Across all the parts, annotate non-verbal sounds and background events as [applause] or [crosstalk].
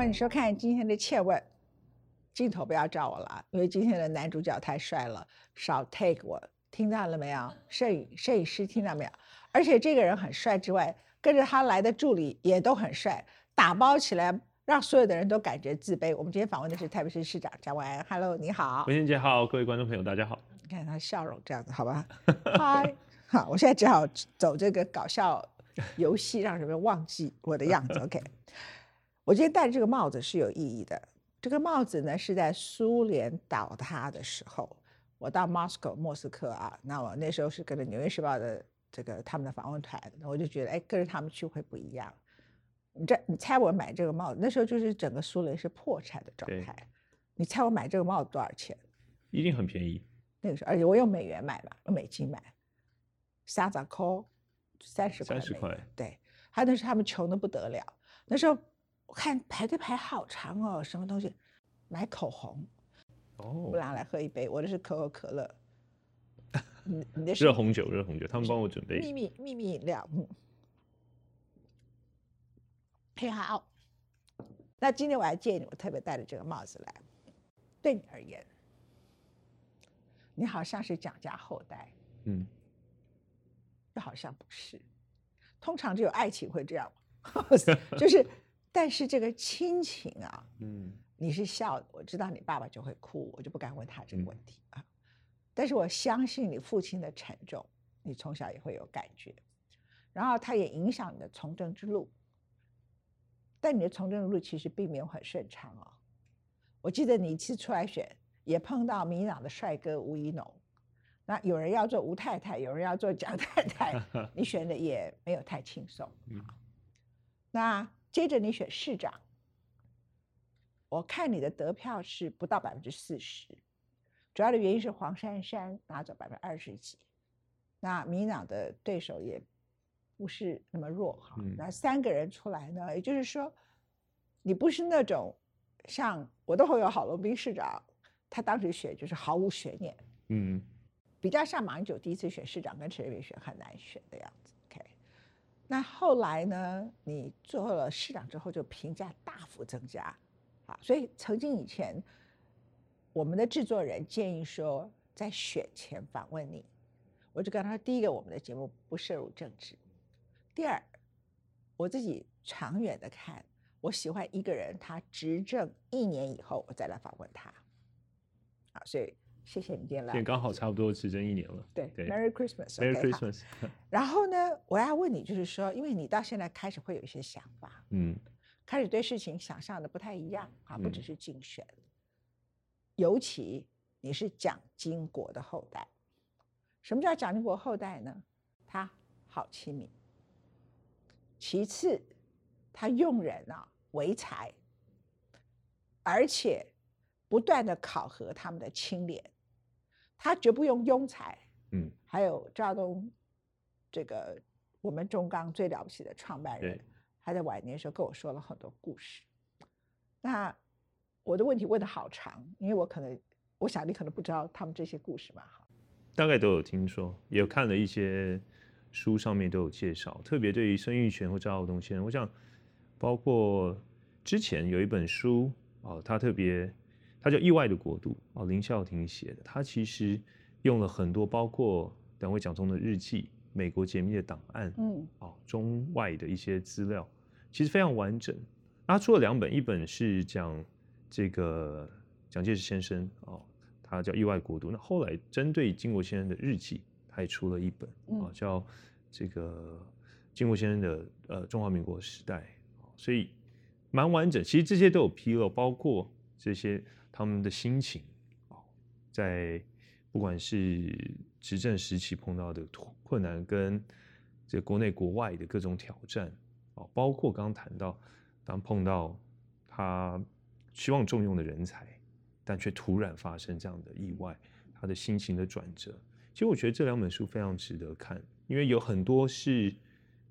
欢迎收看今天的《切问》，镜头不要照我了，因为今天的男主角太帅了，少 take 我，听到了没有？摄影摄影师听到没有？而且这个人很帅之外，跟着他来的助理也都很帅，打包起来让所有的人都感觉自卑。我们今天访问的是台北市市长张万安，Hello，你好。文心姐好，各位观众朋友大家好。你看他笑容这样子，好吧？[laughs] 嗨，好，我现在只好走这个搞笑游戏，让人们忘记我的样子。OK，我今天戴这个帽子是有意义的。这个帽子呢是在苏联倒塌的时候，我到 Moscow 莫斯科啊，那我那时候是跟着《纽约时报》的这个他们的访问团，我就觉得哎，跟着他们去会不一样。你这你猜我买这个帽子，那时候就是整个苏联是破产的状态。你猜我买这个帽子多少钱？一定很便宜。那个时候，而且我用美元买嘛，用美金买，三十块，三十块。三十块。对，还有那时候他们穷的不得了。那时候我看排队排好长哦，什么东西？买口红。哦。我俩来喝一杯，我的是可口可乐。[laughs] 你你的是热红酒，热红酒，他们帮我准备。秘密秘密饮料，嗯。嘿好，那今天我还建议你，我特别戴了这个帽子来，对你而言。你好像是蒋家后代，嗯，又好像不是。通常只有爱情会这样，[laughs] 就是，但是这个亲情啊，嗯，你是笑的，我知道你爸爸就会哭，我就不敢问他这个问题啊。但是我相信你父亲的沉重，你从小也会有感觉，然后他也影响你的从政之路。但你的从政路其实并没有很顺畅哦。我记得你一次出来选。也碰到民党的帅哥吴怡农，那有人要做吴太太，有人要做蒋太太，[laughs] 你选的也没有太轻松。那接着你选市长，我看你的得票是不到百分之四十，主要的原因是黄珊珊拿走百分之二十几，那民党的对手也不是那么弱哈。那三个人出来呢，也就是说，你不是那种像我的朋友郝龙斌市长。他当时选就是毫无悬念，嗯，比较像马英九第一次选市长跟陈水扁选很难选的样子。那后来呢？你做了市长之后，就评价大幅增加，啊，所以曾经以前我们的制作人建议说，在选前访问你，我就跟他说：第一个，我们的节目不涉入政治；第二，我自己长远的看，我喜欢一个人他执政一年以后，我再来访问他。啊，所以谢谢你今天来。也刚好差不多执政一年了。对，Merry Christmas，Merry Christmas。[laughs] 然后呢，我要问你，就是说，因为你到现在开始会有一些想法，嗯，开始对事情想象的不太一样啊，不只是竞选，尤其你是蒋经国的后代。什么叫蒋经国后代呢？他好亲民，其次他用人啊为才，而且。不断的考核他们的清廉，他绝不用庸才。嗯，还有赵东，这个我们中钢最了不起的创办人，他在晚年的时候跟我说了很多故事。那我的问题问的好长，因为我可能，我想你可能不知道他们这些故事嘛？哈，大概都有听说，也有看了一些书，上面都有介绍。特别对于孙玉泉或赵浩东先生，我想，包括之前有一本书哦，他特别。他叫《意外的国度》哦，林孝廷写的。他其实用了很多，包括两位讲中的日记、美国解密的档案，嗯，哦，中外的一些资料，其实非常完整。他出了两本，一本是讲这个蒋介石先生哦，他叫《意外国度》。那后来针对金国先生的日记，他也出了一本啊，叫这个金国先生的呃中华民国时代。所以蛮完整。其实这些都有披露，包括这些。他们的心情啊，在不管是执政时期碰到的困难，跟这国内国外的各种挑战啊，包括刚刚谈到，当碰到他希望重用的人才，但却突然发生这样的意外，他的心情的转折。其实我觉得这两本书非常值得看，因为有很多是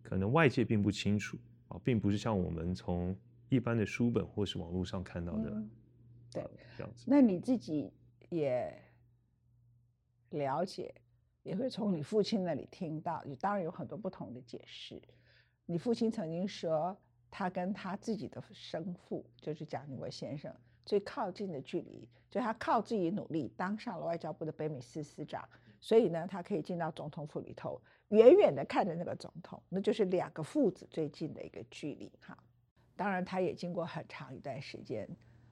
可能外界并不清楚啊，并不是像我们从一般的书本或是网络上看到的。对，这样子。那你自己也了解，也会从你父亲那里听到，你当然有很多不同的解释。你父亲曾经说，他跟他自己的生父，就是蒋经国先生最靠近的距离，就他靠自己努力当上了外交部的北美司司长，所以呢，他可以进到总统府里头，远远的看着那个总统，那就是两个父子最近的一个距离哈。当然，他也经过很长一段时间。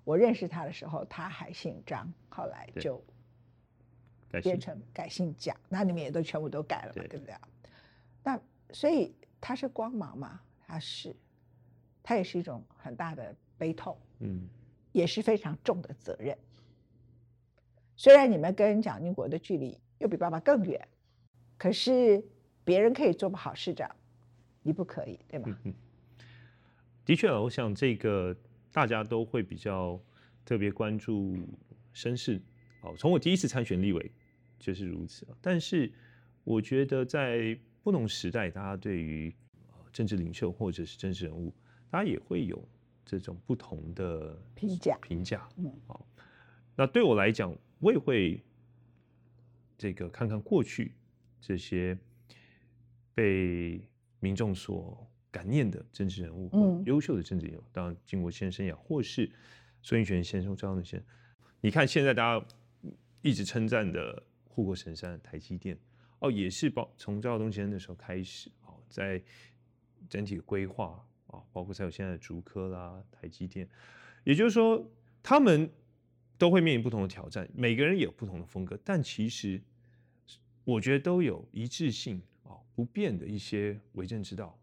我认识他的时候，他还姓张，后来就变成改姓蒋，那你们也都全部都改了嘛，对不对？那所以他是光芒嘛？他是，他也是一种很大的悲痛，嗯，也是非常重的责任。虽然你们跟蒋经国的距离又比爸爸更远，可是别人可以做不好市长，你不可以，对吗？的确，我想这个。大家都会比较特别关注身世，哦，从我第一次参选立委就是如此。但是我觉得在不同时代，大家对于政治领袖或者是政治人物，大家也会有这种不同的评价。评价，嗯，好。那对我来讲，我也会这个看看过去这些被民众所。感念的政治人物，嗯，优秀的政治人物，当然经国先生也或是孙运璇先生、张德先生。你看现在大家一直称赞的护国神山台积电，哦，也是包从赵东先生的时候开始，哦，在整体的规划啊，包括才有现在的竹科啦、台积电，也就是说，他们都会面临不同的挑战，每个人也有不同的风格，但其实我觉得都有一致性啊，不变的一些为政之道。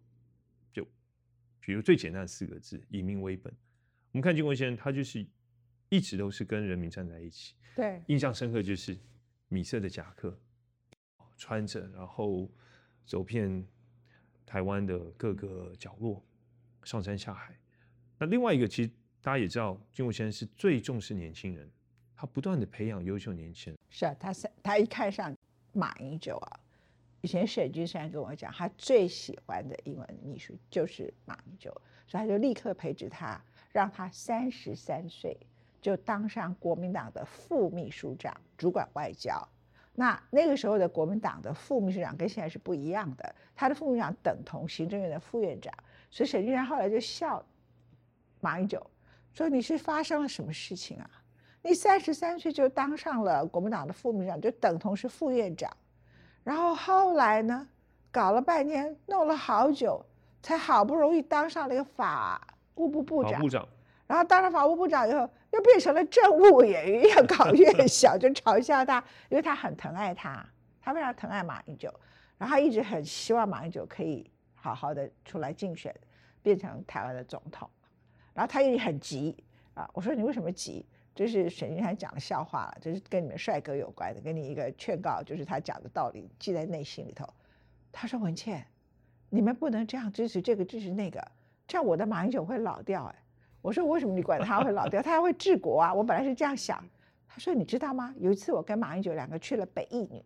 比如最简单的四个字“以民为本”，我们看金国先生，他就是一直都是跟人民站在一起。对，印象深刻就是米色的夹克穿着，然后走遍台湾的各个角落，上山下海。那另外一个，其实大家也知道，金国先生是最重视年轻人，他不断的培养优秀年轻人。是啊，他是他一看上马英九啊。以前沈君山跟我讲，他最喜欢的英文秘书就是马英九，所以他就立刻培植他，让他三十三岁就当上国民党的副秘书长，主管外交。那那个时候的国民党的副秘书长跟现在是不一样的，他的副秘书长等同行政院的副院长，所以沈君山后来就笑马英九，说你是发生了什么事情啊？你三十三岁就当上了国民党的副秘书长，就等同是副院长。然后后来呢，搞了半天，弄了好久，才好不容易当上了一个法务部部长。部长。然后当了法务部长以后，又变成了政务委员，越搞越 [laughs] 小，就嘲笑他，因为他很疼爱他，他非常疼爱马英九，然后他一直很希望马英九可以好好的出来竞选，变成台湾的总统。然后他也很急啊，我说你为什么急？这是沈君山讲的笑话了，这是跟你们帅哥有关的，给你一个劝告，就是他讲的道理记在内心里头。他说：“文倩，你们不能这样支持这个支持那个，这样我的马英九会老掉。”哎，我说：“为什么你管他会老掉？他还会治国啊！”我本来是这样想。他说：“你知道吗？有一次我跟马英九两个去了北艺女，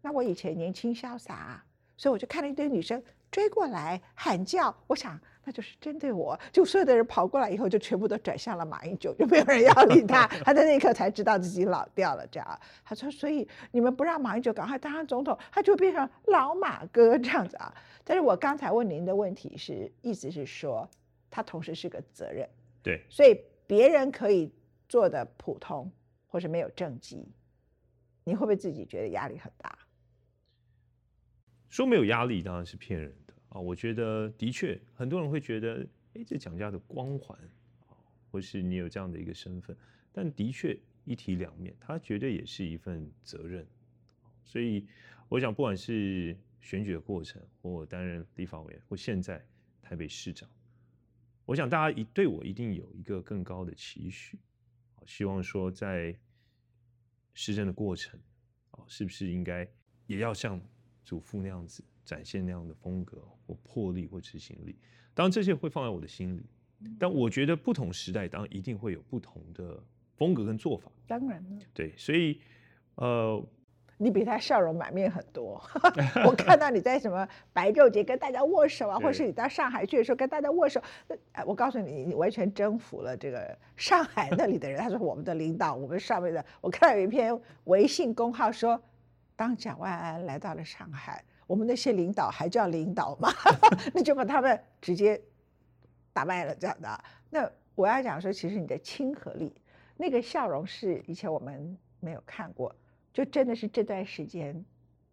那我以前年轻潇洒，所以我就看了一堆女生追过来喊叫，我想。”那就是针对我，就所有的人跑过来以后，就全部都转向了马英九，就没有人要理他。[laughs] 他在那一刻才知道自己老掉了，这样。他说：“所以你们不让马英九赶快当上总统，他就变成老马哥这样子啊。”但是我刚才问您的问题是，意思是说，他同时是个责任。对。所以别人可以做的普通，或是没有政绩，你会不会自己觉得压力很大？说没有压力当然是骗人。啊，我觉得的确，很多人会觉得，哎，这蒋家的光环啊，或是你有这样的一个身份，但的确一体两面，它绝对也是一份责任。所以，我想，不管是选举的过程，或我担任立法委员，或现在台北市长，我想大家一对我一定有一个更高的期许，希望说在施政的过程，啊，是不是应该也要像祖父那样子？展现那样的风格或魄力或执行力，当然这些会放在我的心里。但我觉得不同时代当然一定会有不同的风格跟做法。当然了，对，所以呃，你比他笑容满面很多。[laughs] 我看到你在什么白昼节跟大家握手啊，或是你到上海去的时候跟大家握手，哎，我告诉你，你完全征服了这个上海那里的人。他说我们的领导，我们上面的，我看到有一篇微信公号说，当蒋万安来到了上海。我们那些领导还叫领导吗？[laughs] 那就把他们直接打败了这样的。那我要讲说，其实你的亲和力，那个笑容是以前我们没有看过，就真的是这段时间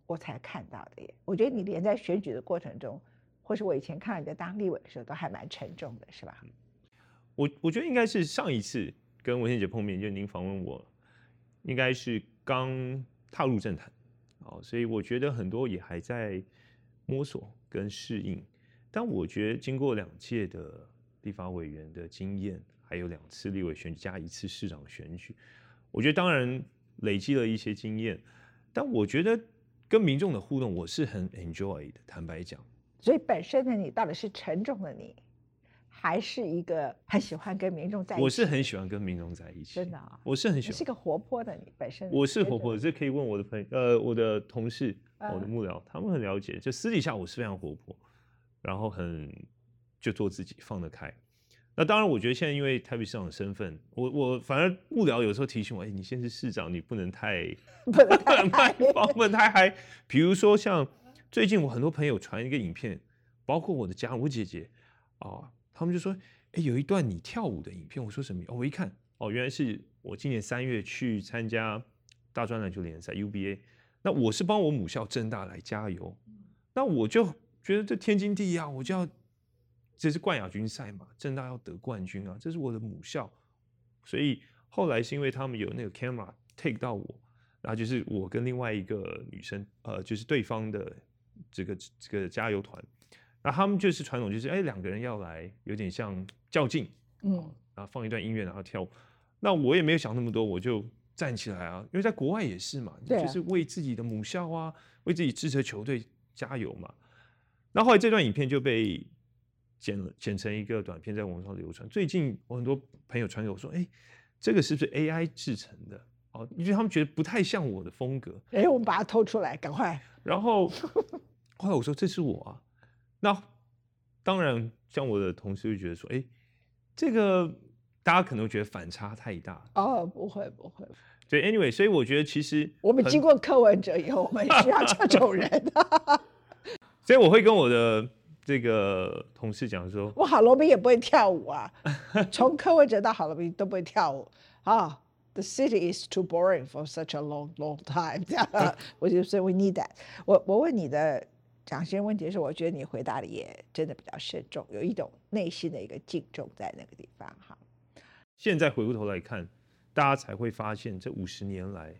我才看到的耶。我觉得你连在选举的过程中，或是我以前看到你在当立委的时候，都还蛮沉重的，是吧？我我觉得应该是上一次跟文倩姐碰面，就您访问我，应该是刚踏入政坛，哦，所以我觉得很多也还在摸索跟适应。但我觉得经过两届的立法委员的经验，还有两次立委选举加一次市长选举，我觉得当然累积了一些经验。但我觉得跟民众的互动，我是很 enjoy 的。坦白讲，所以本身的你到底是沉重的你。还是一个很喜欢跟民众在一起。我是很喜欢跟民众在一起，真的啊，我是很喜欢。是个活泼的你本身。我是活泼的，这可以问我的朋友，呃，我的同事，我的幕僚，他们很了解。就私底下我是非常活泼，然后很就做自己，放得开。那当然，我觉得现在因为台北市长的身份，我我反而幕僚有时候提醒我，哎，你现在是市长，你不能太 [laughs] 不能太 [laughs] 不能太嗨。比如说像最近我很多朋友传一个影片，包括我的家我姐姐啊。他们就说：“哎，有一段你跳舞的影片。”我说：“什么？”哦，我一看，哦，原来是我今年三月去参加大专篮球联赛 UBA。那我是帮我母校正大来加油。那我就觉得这天经地义啊，我就要这是冠亚军赛嘛，正大要得冠军啊，这是我的母校。所以后来是因为他们有那个 camera take 到我，然后就是我跟另外一个女生，呃，就是对方的这个这个加油团。那他们就是传统，就是哎，两个人要来，有点像较劲，嗯，然后放一段音乐，然后跳。那我也没有想那么多，我就站起来啊，因为在国外也是嘛，就是为自己的母校啊，为自己支持的球队加油嘛。那后来这段影片就被剪了，剪成一个短片，在网上流传。最近我很多朋友传给我说，哎，这个是不是 AI 制成的？哦，因为他们觉得不太像我的风格。哎，我们把它偷出来，赶快。然后 [laughs] 后来我说，这是我啊。那当然，像我的同事就觉得说，哎，这个大家可能觉得反差太大。哦，不会不会。对，anyway，所以我觉得其实我们经过柯文哲以后，我们需要这种人。[laughs] 所以我会跟我的这个同事讲说，我郝龙斌也不会跳舞啊，从柯文哲到郝龙斌都不会跳舞啊。The city is too boring for such a long long time。这样，我就说 we need that。我我问你的。讲些问题是，我觉得你回答的也真的比较慎重，有一种内心的一个敬重在那个地方哈。现在回过头来看，大家才会发现，这五十年来，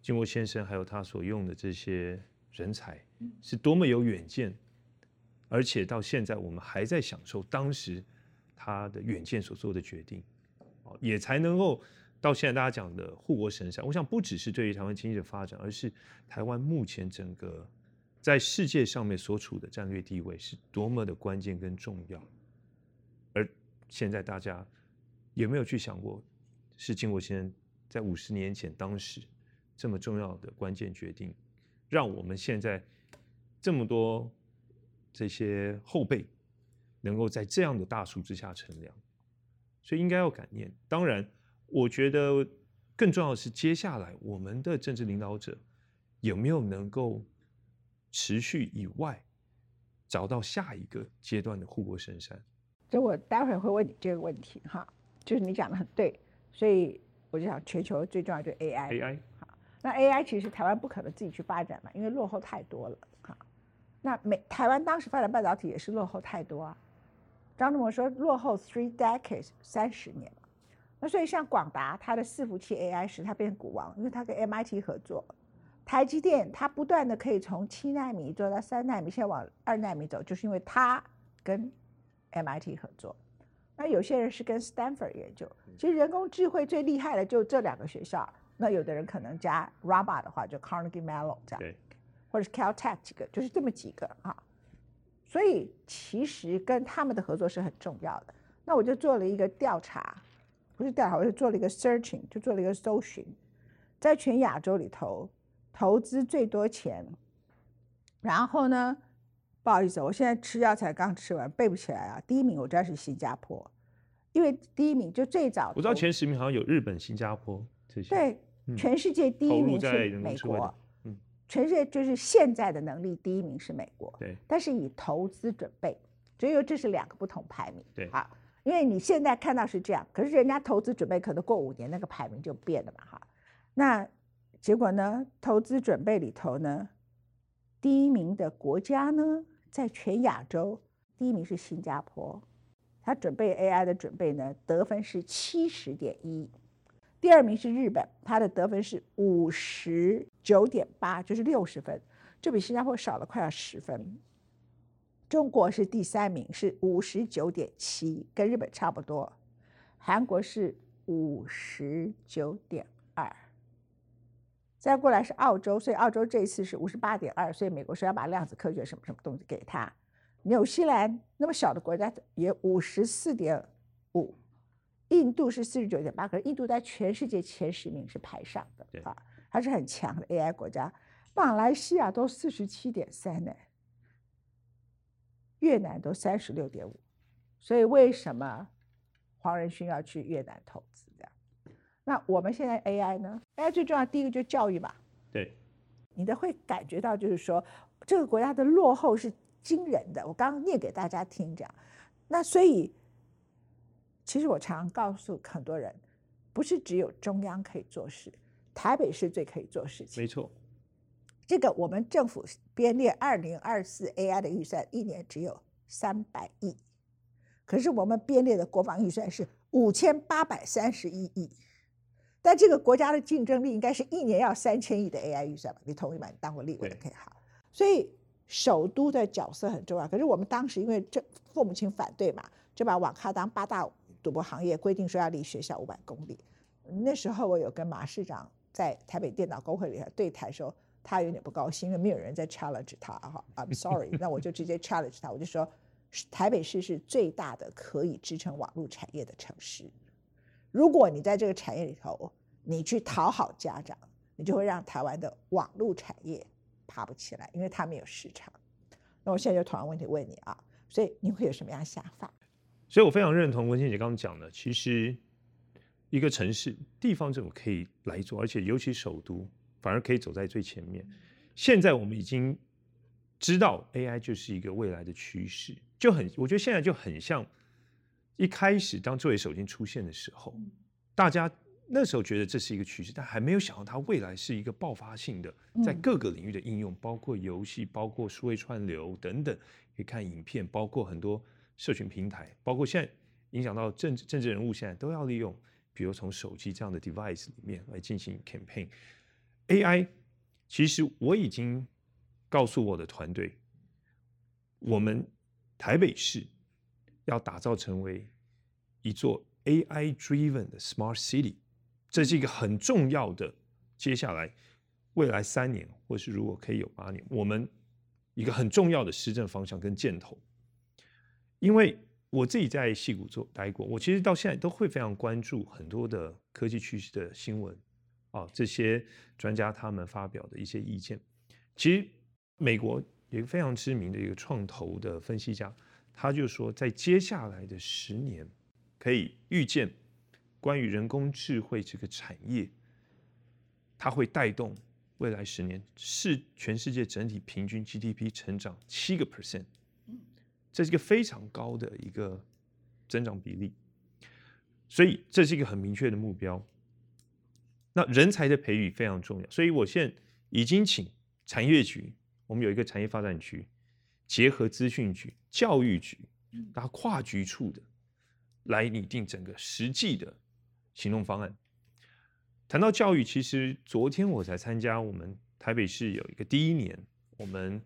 金国先生还有他所用的这些人才，是多么有远见，而且到现在我们还在享受当时他的远见所做的决定，哦，也才能够到现在大家讲的护国神山。我想不只是对于台湾经济的发展，而是台湾目前整个。在世界上面所处的战略地位是多么的关键跟重要，而现在大家有没有去想过，是金国先生在五十年前当时这么重要的关键决定，让我们现在这么多这些后辈能够在这样的大树之下乘凉，所以应该要感念。当然，我觉得更重要的是接下来我们的政治领导者有没有能够。持续以外，找到下一个阶段的护国神山。这我待会儿会问你这个问题哈，就是你讲的很对，所以我就想全球最重要就是 AI。AI 好，那 AI 其实台湾不可能自己去发展嘛，因为落后太多了哈。那美台湾当时发展半导体也是落后太多啊。张志谋说落后 three decades 三十年那所以像广达它的伺服器 AI 使它变股王，因为它跟 MIT 合作。台积电它不断的可以从七纳米做到三纳米，现在往二纳米走，就是因为它跟 MIT 合作。那有些人是跟 Stanford 研究，其实人工智慧最厉害的就这两个学校。那有的人可能加 RABA 的话，就 Carnegie Mellon 这样，或者是 Caltech 几个，就是这么几个啊。所以其实跟他们的合作是很重要的。那我就做了一个调查，不是调查，我就做了一个 searching，就做了一个搜寻，在全亚洲里头。投资最多钱，然后呢？不好意思，我现在吃药才刚吃完，背不起来啊。第一名我知道是新加坡，因为第一名就最早。我知道前十名好像有日本、新加坡这些。对，全世界第一名是美国。嗯，全世界就是现在的能力第一名是美国。对，但是以投资准备，只有这是两个不同排名。对，好，因为你现在看到是这样，可是人家投资准备可能过五年那个排名就变了嘛，哈。那结果呢？投资准备里头呢，第一名的国家呢，在全亚洲，第一名是新加坡，他准备 AI 的准备呢，得分是七十点一。第二名是日本，他的得分是五十九点八，就是六十分，这比新加坡少了快要十分。中国是第三名，是五十九点七，跟日本差不多。韩国是五十九点，再过来是澳洲，所以澳洲这一次是五十八点二，所以美国说要把量子科学什么什么东西给他。纽西兰那么小的国家也五十四点五。印度是四十九点八，可是印度在全世界前十名是排上的啊，还是很强的 AI 国家。马来西亚都四十七点三呢，越南都三十六点五，所以为什么黄仁勋要去越南投资？那我们现在 AI 呢？AI 最重要第一个就是教育吧。对，你的会感觉到就是说这个国家的落后是惊人的。我刚刚念给大家听这样，那所以。其实我常常告诉很多人，不是只有中央可以做事，台北市最可以做事情。没错，这个我们政府编列二零二四 AI 的预算一年只有三百亿，可是我们编列的国防预算是五千八百三十一亿，但这个国家的竞争力应该是一年要三千亿的 AI 预算吧？你同意吗？你当过立委的可以好。所以首都的角色很重要，可是我们当时因为这父母亲反对嘛，就把网咖当八大。赌博行业规定说要离学校五百公里，那时候我有跟马市长在台北电脑工会里头对台说，他有点不高兴，因为没有人在 challenge 他哈，I'm sorry，[laughs] 那我就直接 challenge 他，我就说，台北市是最大的可以支撑网络产业的城市，如果你在这个产业里头，你去讨好家长，你就会让台湾的网络产业爬不起来，因为它没有市场。那我现在就同样问题问你啊，所以你会有什么样想法？所以，我非常认同文倩姐刚刚讲的，其实一个城市地方政府可以来做，而且尤其首都反而可以走在最前面。现在我们已经知道 AI 就是一个未来的趋势，就很我觉得现在就很像一开始当作为手机出现的时候，大家那时候觉得这是一个趋势，但还没有想到它未来是一个爆发性的，在各个领域的应用，包括游戏，包括数位串流等等，可以看影片，包括很多。社群平台，包括现在影响到政治政治人物，现在都要利用，比如从手机这样的 device 里面来进行 campaign。AI，其实我已经告诉我的团队，我们台北市要打造成为一座 AI driven 的 smart city，这是一个很重要的，接下来未来三年，或是如果可以有八年，我们一个很重要的施政方向跟箭头。因为我自己在戏谷做待过，我其实到现在都会非常关注很多的科技趋势的新闻，啊，这些专家他们发表的一些意见。其实美国有一个非常知名的一个创投的分析家，他就说，在接下来的十年，可以预见关于人工智慧这个产业，它会带动未来十年是全世界整体平均 GDP 成长七个 percent。这是一个非常高的一个增长比例，所以这是一个很明确的目标。那人才的培育非常重要，所以我现在已经请产业局，我们有一个产业发展局，结合资讯局、教育局，大家跨局处的来拟定整个实际的行动方案。谈到教育，其实昨天我才参加我们台北市有一个第一年，我们。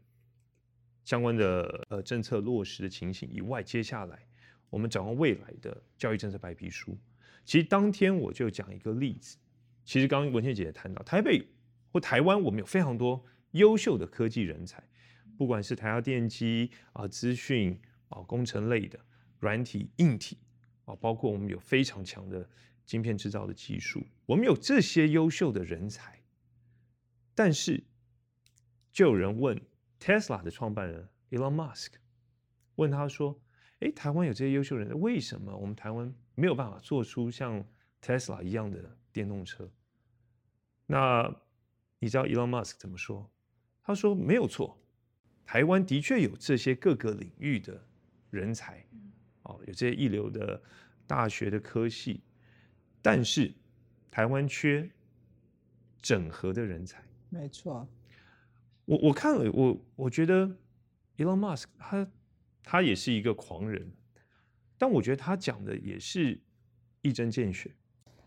相关的呃政策落实的情形以外，接下来我们展望未来的教育政策白皮书。其实当天我就讲一个例子。其实刚刚文倩姐姐谈到，台北或台湾，我们有非常多优秀的科技人才，不管是台下电机啊、资讯啊、工程类的、软体、硬体啊，包括我们有非常强的晶片制造的技术，我们有这些优秀的人才，但是就有人问。Tesla 的创办人 Elon Musk 问他说：“哎，台湾有这些优秀人，为什么我们台湾没有办法做出像 Tesla 一样的电动车？”那你知道 Elon Musk 怎么说？他说：“没有错，台湾的确有这些各个领域的人才，哦，有这些一流的大学的科系，但是台湾缺整合的人才。没错，我我看了，我我觉得 Elon Musk 他他也是一个狂人，但我觉得他讲的也是一针见血。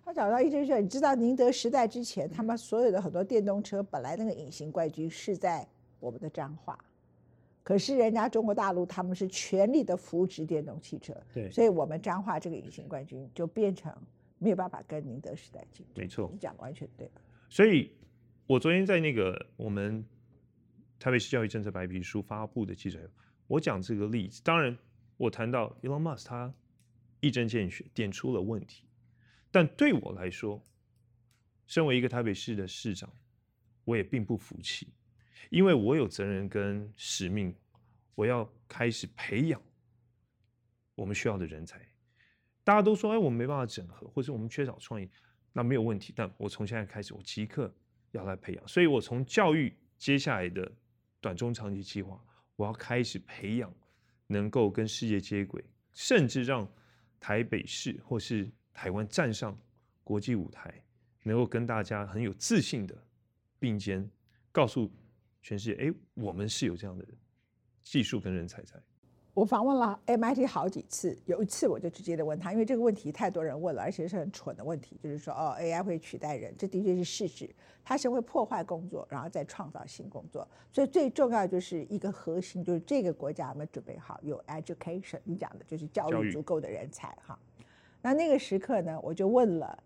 他讲到一针见血，你知道宁德时代之前，他们所有的很多电动车本来那个隐形冠军是在我们的彰化。可是人家中国大陆他们是全力的扶持电动汽车，对，所以我们彰化这个隐形冠军就变成没有办法跟宁德时代竞争。没错，你讲完全对。所以，我昨天在那个我们台北市教育政策白皮书发布的记者会，我讲这个例子，当然我谈到 Elon Musk 他一针见血点出了问题，但对我来说，身为一个台北市的市长，我也并不服气。因为我有责任跟使命，我要开始培养我们需要的人才。大家都说，哎，我们没办法整合，或者我们缺少创意，那没有问题。但我从现在开始，我即刻要来培养。所以我从教育接下来的短中长期计划，我要开始培养能够跟世界接轨，甚至让台北市或是台湾站上国际舞台，能够跟大家很有自信的并肩，告诉。全世界，哎，我们是有这样的技术跟人才在。我访问了 MIT 好几次，有一次我就直接的问他，因为这个问题太多人问了，而且是很蠢的问题，就是说，哦，AI 会取代人，这的确是事实，它是会破坏工作，然后再创造新工作。所以最重要就是一个核心，就是这个国家有没有准备好有 education，你讲的就是教育足够的人才哈。那那个时刻呢，我就问了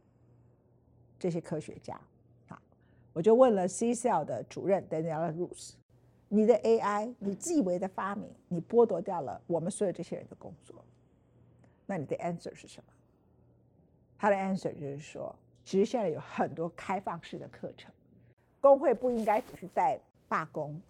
这些科学家。我就问了 CCL 的主任 Daniela Rus，你的 AI，你自以为的发明，你剥夺掉了我们所有这些人的工作，那你的 answer 是什么？他的 answer 就是说，其实现在有很多开放式的课程，工会不应该只是在罢工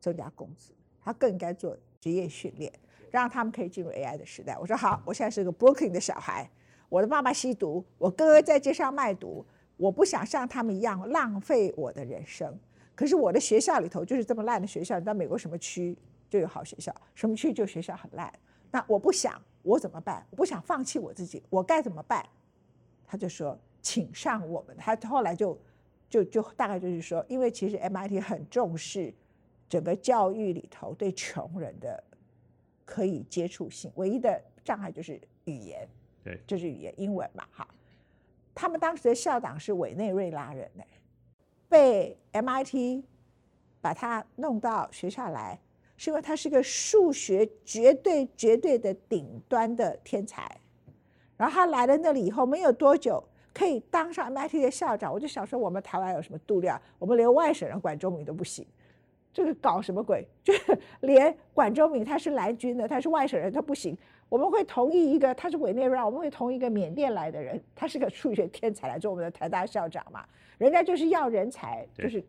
增加工资，他更应该做职业训练，让他们可以进入 AI 的时代。我说好，我现在是个 Brooklyn 的小孩，我的爸爸吸毒，我哥哥在街上卖毒。我不想像他们一样浪费我的人生，可是我的学校里头就是这么烂的学校。你知道美国什么区就有好学校，什么区就学校很烂。那我不想，我怎么办？我不想放弃我自己，我该怎么办？他就说，请上我们。他后来就就就大概就是说，因为其实 MIT 很重视整个教育里头对穷人的可以接触性，唯一的障碍就是语言，对，就是语言英文嘛，哈。他们当时的校长是委内瑞拉人呢，被 MIT 把他弄到学校来，是因为他是个数学绝对绝对的顶端的天才。然后他来了那里以后，没有多久可以当上 MIT 的校长。我就想说，我们台湾有什么度量？我们连外省人管中闵都不行，这个搞什么鬼？[laughs] 就是连管中闵他是蓝军的，他是外省人，他不行。我们会同意一个，他是委内瑞拉，我们会同意一个缅甸来的人，他是个数学天才来做我们的台大校长嘛？人家就是要人才，就是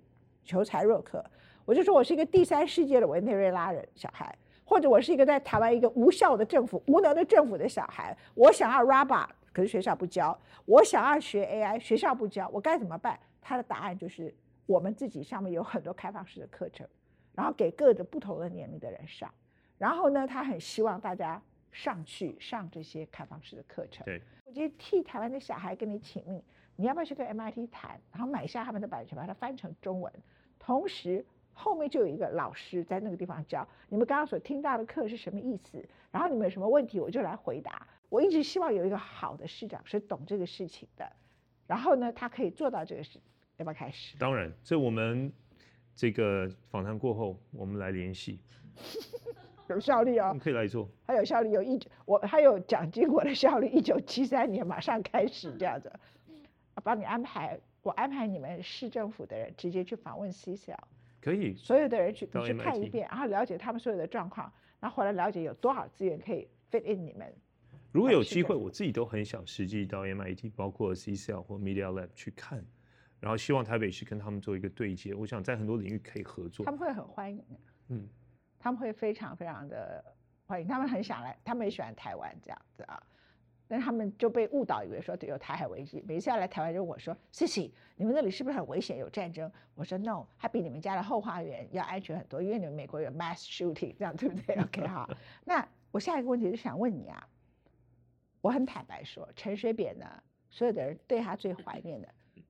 求才若渴。我就说我是一个第三世界的委内瑞拉人小孩，或者我是一个在台湾一个无效的政府、无能的政府的小孩，我想要 RABA，可是学校不教；我想要学 AI，学校不教，我该怎么办？他的答案就是我们自己上面有很多开放式的课程，然后给各个不同的年龄的人上。然后呢，他很希望大家。上去上这些开放式的课程，对，我觉得替台湾的小孩跟你请命，你要不要去跟 MIT 谈，然后买下他们的版权，把它翻成中文，同时后面就有一个老师在那个地方教你们刚刚所听到的课是什么意思，然后你们有什么问题我就来回答。我一直希望有一个好的市长是懂这个事情的，然后呢，他可以做到这个事，要不要开始？当然，这我们这个访谈过后，我们来联系。有效率哦，可以来做。还有效率，有一我还有奖金，我的效率一九七三年马上开始这样子，帮你安排，我安排你们市政府的人直接去访问 C C L，可以，所有的人去你去看一遍，然后了解他们所有的状况，然后回来了解有多少资源可以 fit in 你们。如果有机会，我自己都很想实际到 MIT，包括 C C L 或 Media Lab 去看，然后希望台北市跟他们做一个对接，我想在很多领域可以合作。他们会很欢迎。嗯。他们会非常非常的欢迎，他们很想来，他们也喜欢台湾这样子啊，但他们就被误导，以为说有台海危机。每次要来台湾就问我说：“Cici，你们那里是不是很危险，有战争？”我说：“No，它比你们家的后花园要安全很多，因为你们美国有 mass shooting，这样对不对？”OK [laughs] 好，那我下一个问题就想问你啊，我很坦白说，陈水扁呢，所有的人对他最怀念的，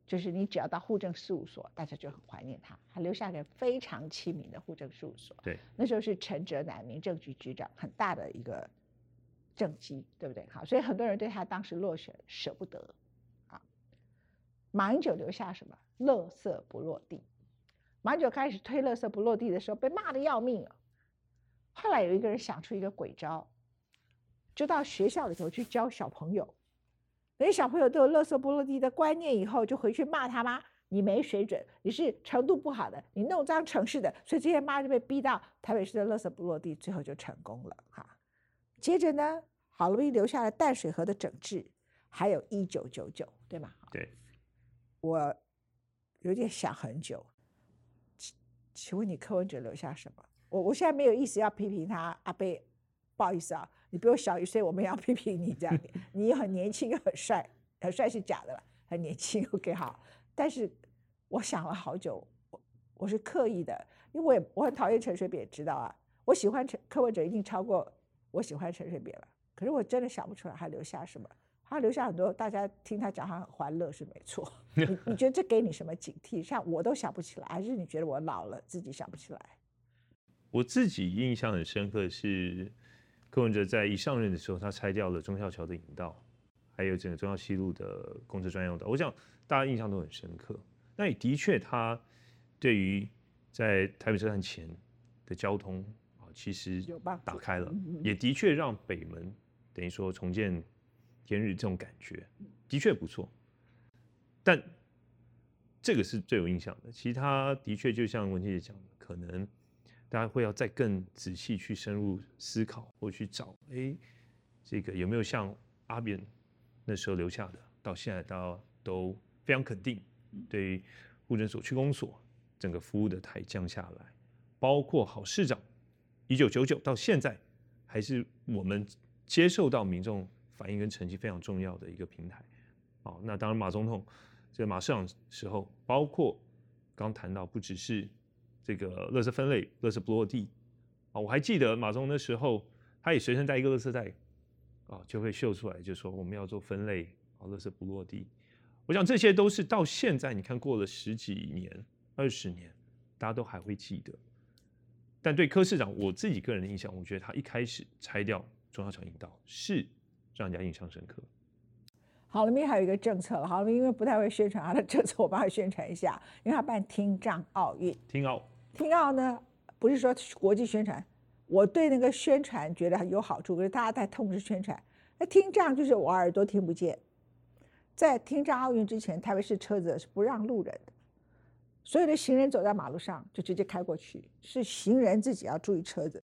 就是你只要到户政事务所，大家就很怀念他，他留下个非常亲民的户政事务所。对，那时候是陈哲南民政局局长，很大的一个政绩，对不对？好，所以很多人对他当时落选舍不得。啊，马英九留下什么？垃圾不落地。马英九开始推垃圾不落地的时候，被骂的要命啊。后来有一个人想出一个鬼招，就到学校里头去教小朋友，等小朋友都有垃圾不落地的观念以后，就回去骂他妈，你没水准，你是程度不好的，你弄脏城市的，所以这些妈就被逼到台北市的垃圾不落地，最后就成功了哈。接着呢，好不容易留下了淡水河的整治，还有一九九九，对吗？对，我有点想很久，请请问你柯文哲留下什么？我我现在没有意思要批评他阿贝，不好意思啊，你比我小一岁，我们也要批评你这样，[laughs] 你很年轻又很帅，很帅是假的了，很年轻 OK 好，但是我想了好久，我我是刻意的，因为我也我很讨厌陈水扁，知道啊，我喜欢陈柯文哲一定超过我喜欢陈水扁了，可是我真的想不出来他留下什么，他留下很多大家听他讲他很欢乐是没错，[laughs] 你你觉得这给你什么警惕？像我都想不起来，还是你觉得我老了自己想不起来？我自己印象很深刻是柯文哲在一上任的时候，他拆掉了中孝桥的引道，还有整个中孝西路的公车专用道。我想大家印象都很深刻。那也的确，他对于在台北车站前的交通啊，其实打开了，也的确让北门等于说重见天日这种感觉，的确不错。但这个是最有印象的，其他的确就像文姐讲的，可能。大家会要再更仔细去深入思考，或去找，哎，这个有没有像阿扁那时候留下的，到现在大家都非常肯定，对于户政所、区公所整个服务的台降下来，包括好市长，一九九九到现在，还是我们接受到民众反应跟成绩非常重要的一个平台。好，那当然马总统这个马市长时候，包括刚谈到不只是。这个垃圾分类，垃圾不落地啊！我还记得马总那时候，他也随身带一个垃圾袋啊，就会秀出来，就说我们要做分类啊，垃圾不落地。我想这些都是到现在，你看过了十几年、二十年，大家都还会记得。但对柯市长，我自己个人的印象，我觉得他一开始拆掉中央桥引道是让人家印象深刻。好了，明还有一个政策了。好了，因为不太会宣传他的政策，我帮他宣传一下，因为他办听障奥运。听奥。听奥呢，不是说国际宣传，我对那个宣传觉得有好处，可是大家在通知宣传。那听障就是我耳朵听不见，在听障奥运之前，台北市车子是不让路人的，所有的行人走在马路上就直接开过去，是行人自己要注意车子。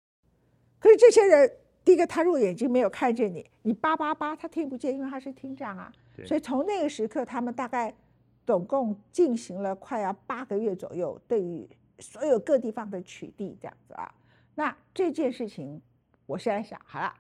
可是这些人，第一个他如果眼睛没有看见你，你叭叭叭他听不见，因为他是听障啊。所以从那个时刻，他们大概总共进行了快要八个月左右，对于。所有各地方的取缔这样子啊，那这件事情，我现在想好了，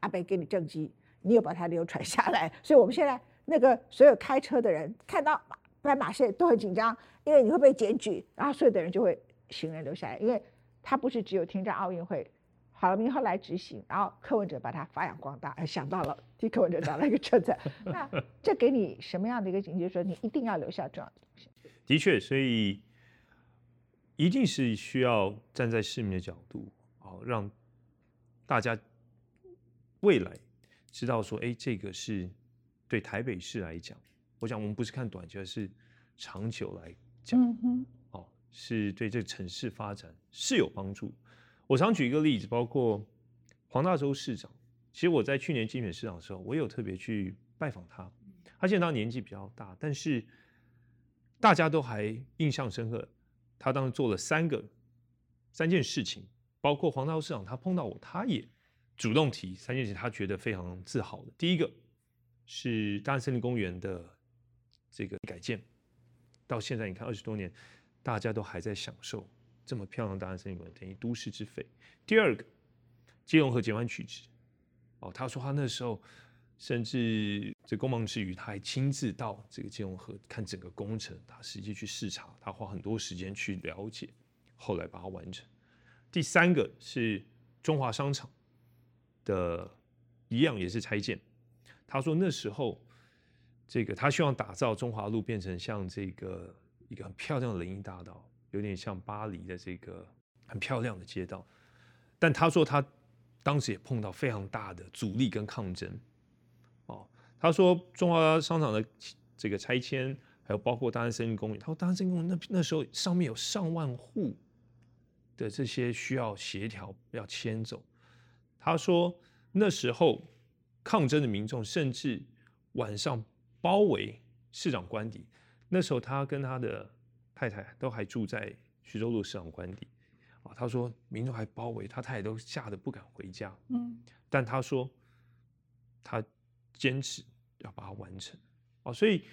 阿北给你正机，你有把它流传下来，所以我们现在那个所有开车的人看到斑马线都很紧张，因为你会被检举，然后所有的人就会行人留下来，因为他不是只有听障奥运会，好了，明后来执行，然后柯文哲把它发扬光大，想到了替柯文哲找了一个车子，[laughs] 那这给你什么样的一个警觉？说你一定要留下重要的东西。的确，所以。一定是需要站在市民的角度，好让大家未来知道说，哎，这个是对台北市来讲，我想我们不是看短期，而是长久来讲，嗯哦，是对这个城市发展是有帮助。我常举一个例子，包括黄大洲市长，其实我在去年竞选市长的时候，我有特别去拜访他。他现在他年纪比较大，但是大家都还印象深刻。他当时做了三个三件事情，包括黄大洲市长，他碰到我，他也主动提三件事情，他觉得非常自豪的。第一个是大安森林公园的这个改建，到现在你看二十多年，大家都还在享受这么漂亮的大安森林公园，等于都市之肺。第二个，基隆河截弯取直，哦，他说他那时候。甚至这工忙之余，他还亲自到这个金融河看整个工程，他实际去视察，他花很多时间去了解，后来把它完成。第三个是中华商场，的一样也是拆建。他说那时候，这个他希望打造中华路变成像这个一个很漂亮的林荫大道，有点像巴黎的这个很漂亮的街道。但他说他当时也碰到非常大的阻力跟抗争。哦，他说中华商场的这个拆迁，还有包括大安森林公园，他说大安森林公园那那时候上面有上万户的这些需要协调要迁走。他说那时候。抗争的民众甚至晚上包围市长官邸，那时候他跟他的太太都还住在徐州路市长官邸啊。他说民众还包围他，太太都吓得不敢回家。嗯，但他说他坚持要把它完成啊。所以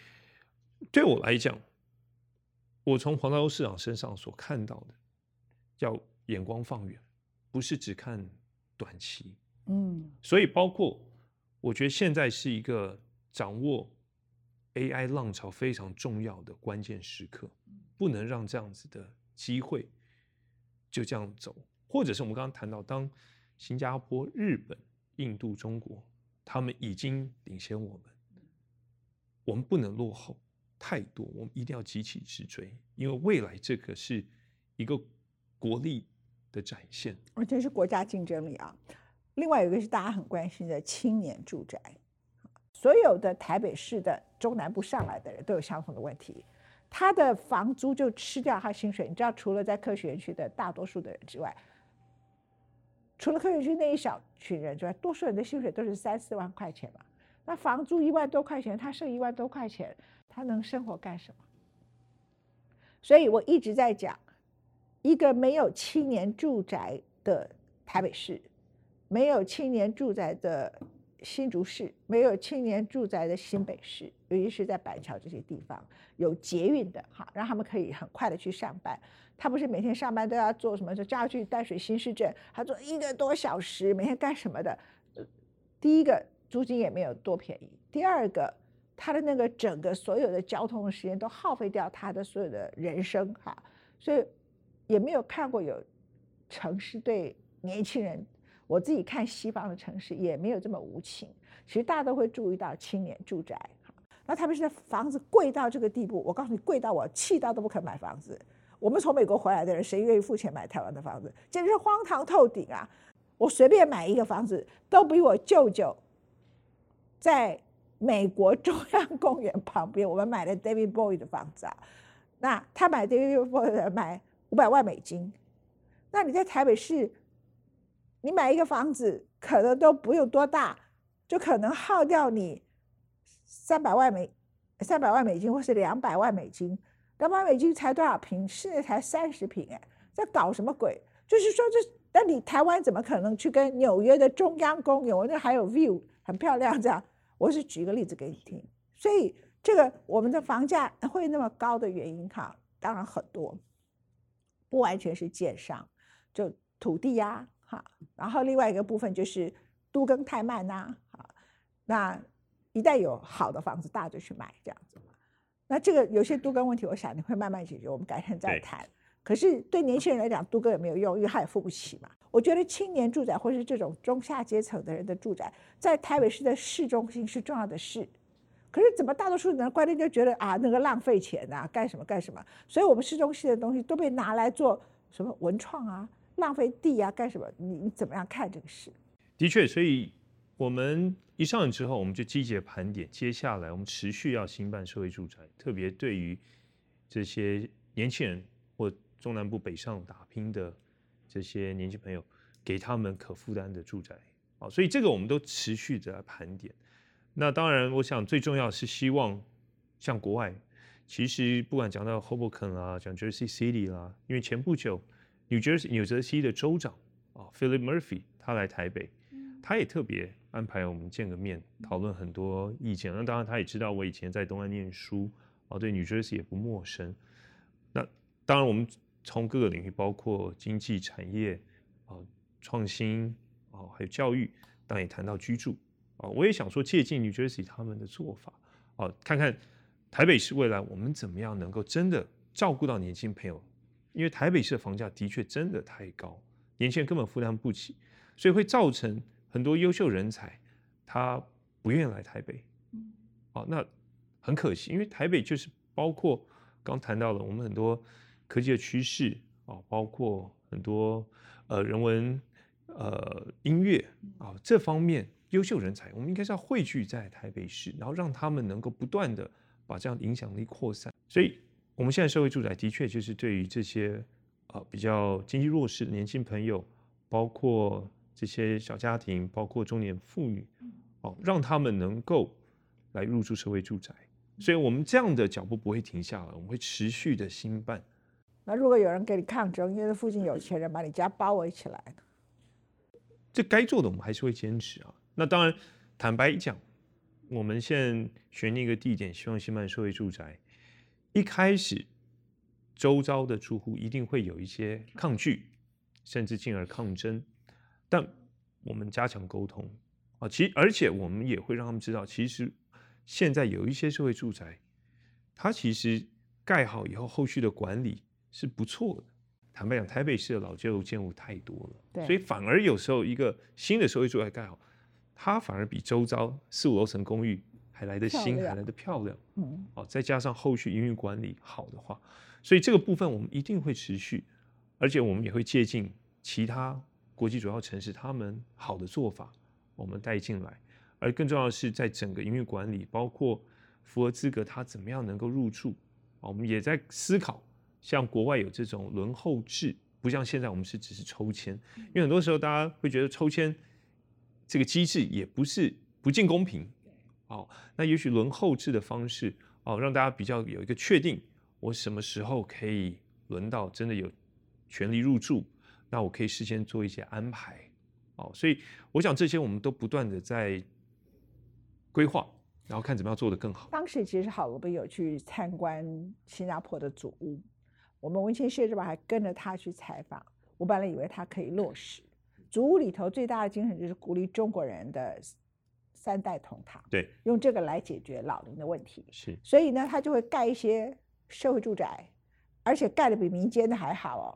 对我来讲，我从黄大洲市长身上所看到的，要眼光放远，不是只看短期。嗯，所以包括。我觉得现在是一个掌握 AI 浪潮非常重要的关键时刻，不能让这样子的机会就这样走，或者是我们刚刚谈到，当新加坡、日本、印度、中国他们已经领先我们，我们不能落后太多，我们一定要急起直追，因为未来这个是一个国力的展现，而且是国家竞争力啊。另外有一个是大家很关心的青年住宅，所有的台北市的中南部上来的人都有相同的问题，他的房租就吃掉他薪水。你知道，除了在科学园区的大多数的人之外，除了科学园区那一小群人之外，多数人的薪水都是三四万块钱嘛。那房租一万多块钱，他剩一万多块钱，他能生活干什么？所以我一直在讲，一个没有青年住宅的台北市。没有青年住宅的新竹市，没有青年住宅的新北市，尤其是在板桥这些地方有捷运的哈，让他们可以很快的去上班。他不是每天上班都要做什么？就叫去淡水新市镇，他做一个多小时，每天干什么的？第一个租金也没有多便宜，第二个他的那个整个所有的交通的时间都耗费掉他的所有的人生哈，所以也没有看过有城市对年轻人。我自己看西方的城市也没有这么无情，其实大家都会注意到青年住宅。那特别是房子贵到这个地步，我告诉你，贵到我气到都不肯买房子。我们从美国回来的人，谁愿意付钱买台湾的房子？简直是荒唐透顶啊！我随便买一个房子，都比我舅舅在美国中央公园旁边，我们买的 David Bowie 的房子啊，那他买 David Bowie 买五百万美金，那你在台北市？你买一个房子可能都不用多大，就可能耗掉你三百万美三百万美金，或是两百万美金。两百美金才多少平？现在才三十平，哎，在搞什么鬼？就是说，这那你台湾怎么可能去跟纽约的中央公园？我那还有 view 很漂亮，这样。我是举一个例子给你听。所以，这个我们的房价会那么高的原因，哈，当然很多，不完全是建商，就土地呀。哈，然后另外一个部分就是都更太慢呐，啊，那一旦有好的房子，大家就去买这样子。那这个有些都更问题，我想你会慢慢解决，我们改天再谈。可是对年轻人来讲，都更也没有用，因为他也付不起嘛。我觉得青年住宅或是这种中下阶层的人的住宅，在台北市的市中心是重要的事。可是怎么大多数人观念就觉得啊，那个浪费钱啊，干什么干什么？所以我们市中心的东西都被拿来做什么文创啊？浪费地啊，干什么？你你怎么样看这个事？的确，所以我们一上任之后，我们就积极盘点。接下来，我们持续要兴办社会住宅，特别对于这些年轻人或中南部北上打拼的这些年轻朋友，给他们可负担的住宅啊。所以这个我们都持续的盘点。那当然，我想最重要是希望像国外，其实不管讲到 Hoboken 啦，讲 Jersey City 啦，因为前不久。New Jersey 纽泽西的州长啊，Philip Murphy，他来台北，他也特别安排我们见个面，讨论很多意见。那当然，他也知道我以前在东岸念书，啊，对 New Jersey 也不陌生。那当然，我们从各个领域，包括经济产业啊、创新啊，还有教育，当然也谈到居住啊。我也想说，借鉴 New Jersey 他们的做法啊，看看台北市未来我们怎么样能够真的照顾到年轻朋友。因为台北市的房价的确真的太高，年轻人根本负担不起，所以会造成很多优秀人才他不愿意来台北，哦，那很可惜，因为台北就是包括刚谈到了我们很多科技的趋势啊，包括很多呃人文呃音乐啊这方面优秀人才，我们应该是要汇聚在台北市，然后让他们能够不断的把这样的影响力扩散。所以，我们现在社会住宅的确就是对于这些啊比较经济弱势的年轻朋友，包括。这些小家庭，包括中年妇女，哦，让他们能够来入住社会住宅，所以我们这样的脚步不会停下来，我们会持续的兴办。那如果有人给你抗争，因为附近有钱人把你家包围起来这该做的我们还是会坚持啊。那当然，坦白讲，我们现在选定一个地点，希望兴办社会住宅，一开始周遭的住户一定会有一些抗拒，甚至进而抗争。但我们加强沟通啊，其而且我们也会让他们知道，其实现在有一些社会住宅，它其实盖好以后，后续的管理是不错的。坦白讲，台北市的老旧建物太多了，所以反而有时候一个新的社会住宅盖好，它反而比周遭四五楼层公寓还来得新，还来得漂亮。嗯，哦，再加上后续营运管理好的话，所以这个部分我们一定会持续，而且我们也会借鉴其他。国际主要城市他们好的做法，我们带进来，而更重要的是，在整个营运管理，包括符合资格，他怎么样能够入住，我们也在思考，像国外有这种轮候制，不像现在我们是只是抽签，因为很多时候大家会觉得抽签这个机制也不是不尽公平，哦，那也许轮候制的方式，哦，让大家比较有一个确定，我什么时候可以轮到真的有权利入住。那我可以事先做一些安排，哦，所以我想这些我们都不断的在规划，然后看怎么样做得更好。当时其实好，我们有去参观新加坡的祖屋，我们文青社这边还跟着他去采访。我本来以为他可以落实祖屋里头最大的精神就是鼓励中国人的三代同堂，对，用这个来解决老龄的问题。是，所以呢，他就会盖一些社会住宅，而且盖的比民间的还好哦。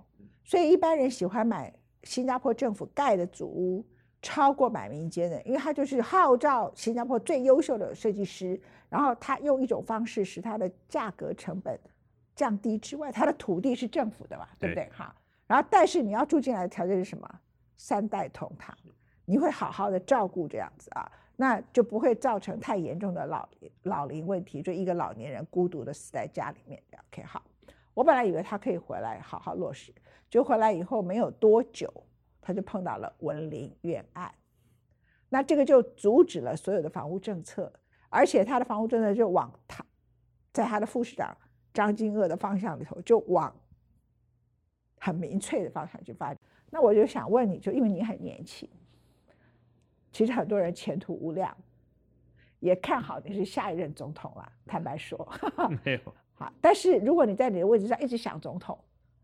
所以一般人喜欢买新加坡政府盖的祖屋，超过买民间的，因为他就是号召新加坡最优秀的设计师，然后他用一种方式使它的价格成本降低之外，它的土地是政府的嘛，对不对？哈，然后但是你要住进来的条件是什么？三代同堂，你会好好的照顾这样子啊，那就不会造成太严重的老老龄问题，就一个老年人孤独的死在家里面。OK，好，我本来以为他可以回来好好落实。就回来以后没有多久，他就碰到了文林院案，那这个就阻止了所有的房屋政策，而且他的房屋政策就往他，在他的副市长张金鄂的方向里头就往很明确的方向去发展。那我就想问你，就因为你很年轻，其实很多人前途无量，也看好你是下一任总统了。坦白说，[laughs] 没有 [laughs] 好，但是如果你在你的位置上一直想总统。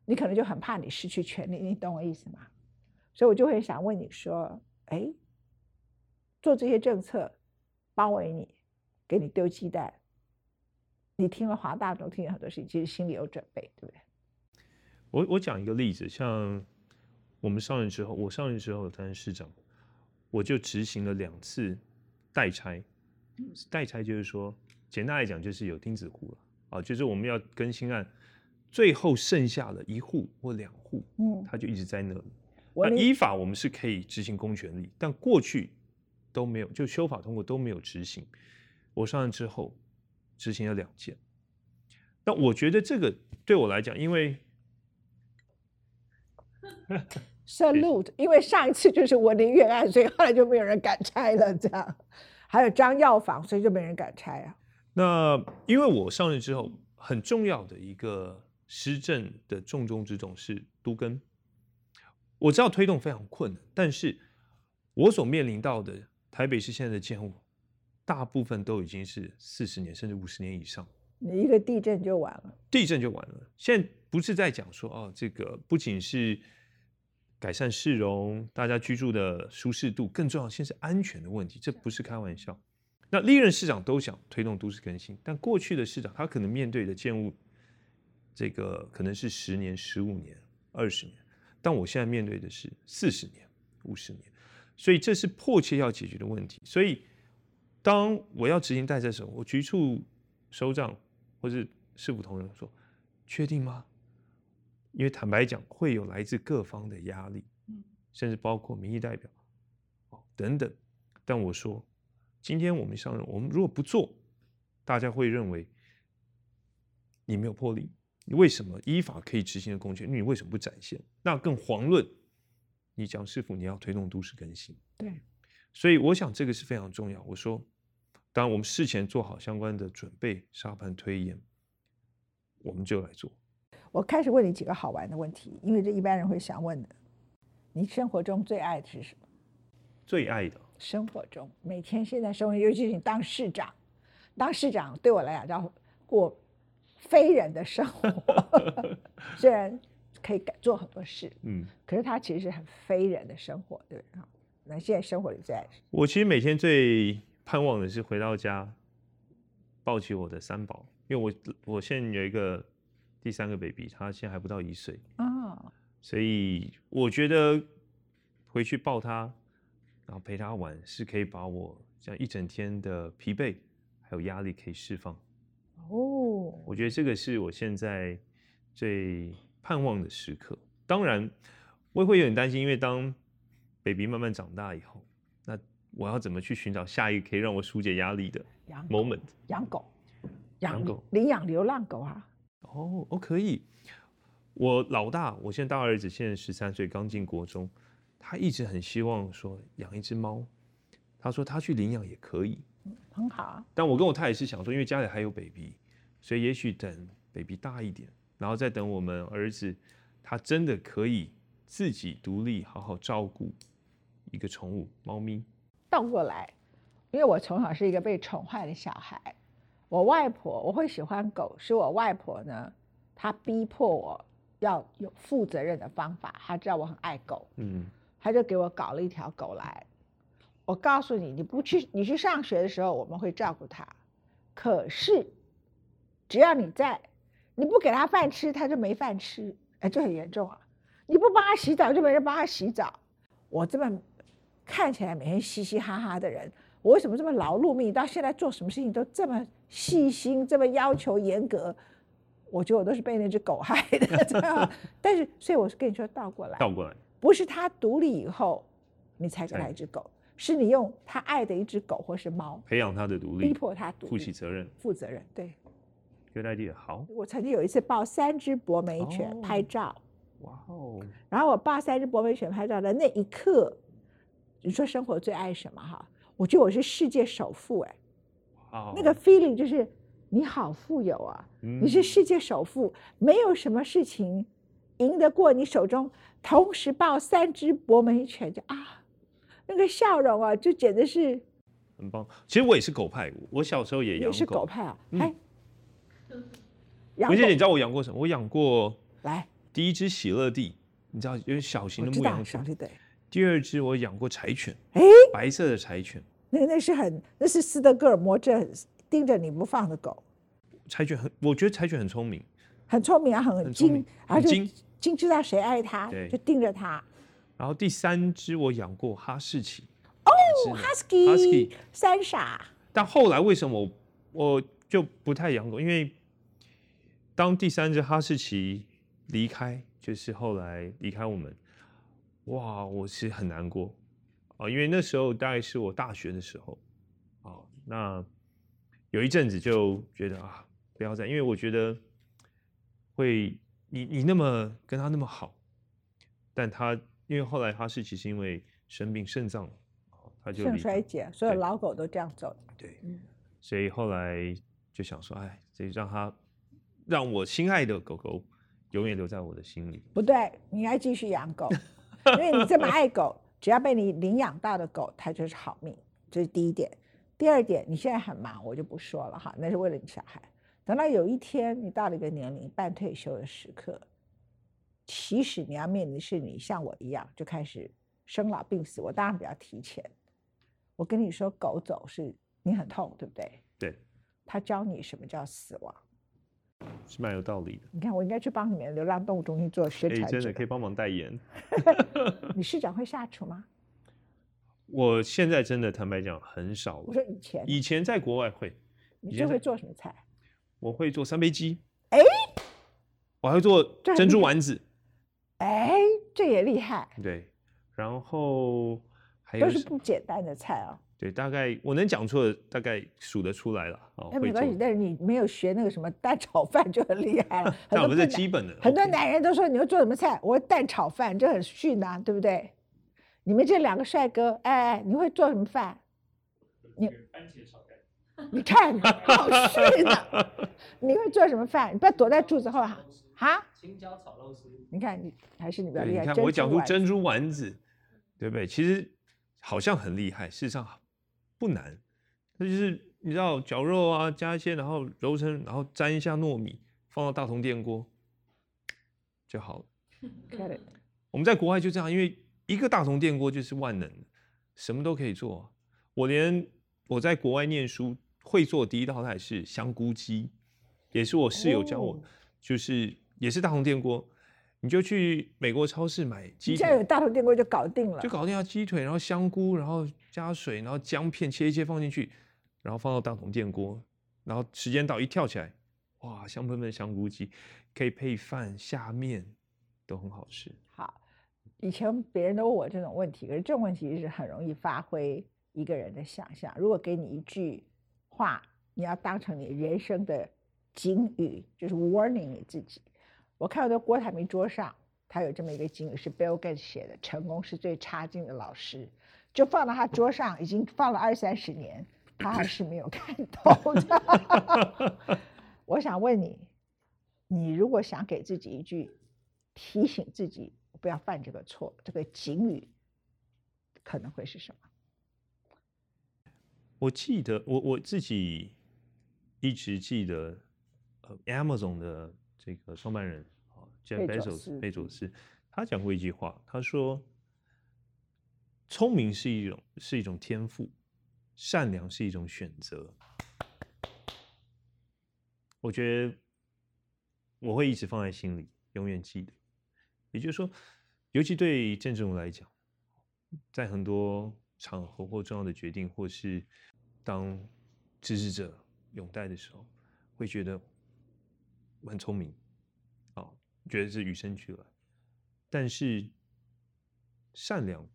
你可能就很怕你失去权利，你懂我意思吗？所以我就会想问你说：，哎，做这些政策包围你，给你丢鸡蛋，你听了华大总听了很多事情，其实心里有准备，对不对？我我讲一个例子，像我们上任之后，我上任之后担任市长，我就执行了两次代拆。代拆就是说，简单来讲就是有钉子户了啊，就是我们要更新案。最后剩下了一户或两户，嗯，他就一直在那里。那依法我们是可以执行公权力，但过去都没有，就修法通过都没有执行。我上任之后执行了两件。那我觉得这个对我来讲，因为 salute，因为上一次就是我林愿案，所以后来就没有人敢拆了。这样，还有张药房，所以就没人敢拆啊。那因为我上任之后，很重要的一个。施政的重中之重是都根，我知道推动非常困难，但是我所面临到的台北市现在的建物，大部分都已经是四十年甚至五十年以上。你一个地震就完了，地震就完了。现在不是在讲说哦，这个不仅是改善市容，大家居住的舒适度，更重要先是安全的问题，这不是开玩笑。那历任市长都想推动都市更新，但过去的市长他可能面对的建物。这个可能是十年、十五年、二十年，但我现在面对的是四十年、五十年，所以这是迫切要解决的问题。所以当我要执行代的时候，我局处首长或是市府同仁说：“确定吗？”因为坦白讲，会有来自各方的压力，甚至包括民意代表，哦等等。但我说，今天我们上任，我们如果不做，大家会认为你没有魄力。你为什么依法可以执行的公权，你为什么不展现？那更遑论你讲是否你要推动都市更新。对，所以我想这个是非常重要。我说，当然我们事前做好相关的准备，沙盘推演，我们就来做。我开始问你几个好玩的问题，因为这一般人会想问的。你生活中最爱的是什么？最爱的生活中，每天现在生活，尤其是你当市长，当市长对我来讲叫过非人的生活。[laughs] 虽然可以做很多事，嗯，可是他其实是很非人的生活，对不对？那现在生活里最爱我其实每天最盼望的是回到家，抱起我的三宝，因为我我现在有一个。第三个 baby，他现在还不到一岁啊，所以我觉得回去抱他，然后陪他玩，是可以把我这样一整天的疲惫还有压力可以释放。哦，我觉得这个是我现在最盼望的时刻。当然，我也会有点担心，因为当 baby 慢慢长大以后，那我要怎么去寻找下一个可以让我疏解压力的 moment？养狗，养狗，领养流浪狗啊。哦，哦，可以。我老大，我现在大儿子现在十三岁，刚进国中，他一直很希望说养一只猫。他说他去领养也可以，很好。啊但我跟我太太是想说，因为家里还有 baby，所以也许等 baby 大一点，然后再等我们儿子他真的可以自己独立好好照顾一个宠物猫咪。倒过来，因为我从小是一个被宠坏的小孩。我外婆，我会喜欢狗，是我外婆呢，她逼迫我要有负责任的方法。她知道我很爱狗，嗯，她就给我搞了一条狗来。我告诉你，你不去，你去上学的时候，我们会照顾它。可是，只要你在，你不给它饭吃，它就没饭吃，哎，这很严重啊！你不帮它洗澡，就没人帮它洗澡。我这么看起来每天嘻嘻哈哈的人。我为什么这么劳碌命？到现在做什么事情都这么细心，这么要求严格？我觉得我都是被那只狗害的。[laughs] 但是，所以我是跟你说倒过来，倒过来，不是他独立以后，你才给他一只狗，是你用他爱的一只狗或是猫，培养他的独立，逼迫他独立，负起责任，负责任。对，Good idea。好，我曾经有一次抱三只博美犬拍照，哇哦！然后我抱三只博美犬拍照的那一刻，你说生活最爱什么？哈。我觉得我是世界首富哎，那个 feeling 就是你好富有啊，你是世界首富，没有什么事情赢得过你手中同时抱三只博美犬，就啊，那个笑容啊，就简直是很棒。其实我也是狗派，我小时候也养是狗派啊。哎，[laughs] 吴姐，你知道我养过什么？我养过来第一只喜乐蒂，你知道有小型的牧羊犬。第二只我养过柴犬，哎，白色的柴犬，那那是很那是斯德哥尔摩症盯着你不放的狗。柴犬很，我觉得柴犬很聪明，很聪明啊，很精，而且精知道谁爱它，就盯着它。然后第三只我养过哈士奇，哦，husky，husky，三傻。但后来为什么我我就不太养狗？因为当第三只哈士奇离开，就是后来离开我们。哇，我其实很难过啊，因为那时候大概是我大学的时候，啊，那有一阵子就觉得啊，不要再，因为我觉得会你你那么跟他那么好，但他因为后来他是其实因为生病肾脏，他就肾衰竭，所有老狗都这样走的，对，所以后来就想说，哎，这让他让我心爱的狗狗永远留在我的心里。不对，你应该继续养狗。因为你这么爱狗，只要被你领养到的狗，它就是好命。这是第一点。第二点，你现在很忙，我就不说了哈，那是为了你小孩。等到有一天你到了一个年龄，半退休的时刻，其实你要面临的是你像我一样就开始生老病死。我当然比较提前。我跟你说，狗走是你很痛，对不对？对。他教你什么叫死亡。是蛮有道理的。你看，我应该去帮你们流浪动物中心做宣传。真的可以帮忙代言。[laughs] [laughs] 你市长会下厨吗？我现在真的坦白讲很少。我说以前，以前在国外会。你最会做什么菜？我会做三杯鸡。哎，我还会做珍珠丸子。哎，这也厉害。对，然后还有都是不简单的菜啊。对，大概我能讲出的，大概数得出来了。那没关系，但是你没有学那个什么蛋炒饭就很厉害了。[laughs] 那我们是基本的。很多男人都说你会做什么菜？我蛋炒饭，这很逊呐，对不对？你们这两个帅哥，哎，你会做什么饭？你番茄炒蛋。[laughs] 你看，好逊呐！[laughs] 你会做什么饭？你不要躲在柱子后啊！哈？青椒炒肉丝。你看，你还是你比较厉害。你看我讲出珍珠丸子，对不对？其实好像很厉害，事实上不难。那就是你知道绞肉啊，加一些，然后揉成，然后沾一下糯米，放到大铜电锅就好了。[laughs] 我们在国外就这样，因为。一个大铜电锅就是万能，什么都可以做。我连我在国外念书会做第一道菜是香菇鸡，也是我室友教我，就是也是大铜电锅。你就去美国超市买鸡，现在有大头电锅就搞定了，就搞定了鸡腿，然后香菇，然后加水，然后姜片切一切放进去，然后放到大桶电锅，然后时间到一跳起来，哇，香喷喷的香菇鸡可以配饭下面，都很好吃。好。以前别人都问我这种问题，可是这种问题是很容易发挥一个人的想象。如果给你一句话，你要当成你人生的警语，就是 warning 你自己。我看到的郭台铭桌上，他有这么一个警语，是 Bill Gates 写的：“成功是最差劲的老师。”就放到他桌上，已经放了二三十年，他还是没有 [laughs] 看懂的。[laughs] 我想问你，你如果想给自己一句提醒自己。不要犯这个错，这个警语可能会是什么？我记得我我自己一直记得，呃，Amazon 的这个创办人啊，Jeff Bezos 贝佐斯，他讲过一句话，他说：“聪明是一种是一种天赋，善良是一种选择。”我觉得我会一直放在心里，永远记得。也就是说。尤其对政治人物来讲，在很多场合或重要的决定，或是当支持者拥戴的时候，会觉得很聪明，啊，觉得是与生俱来。但是善良，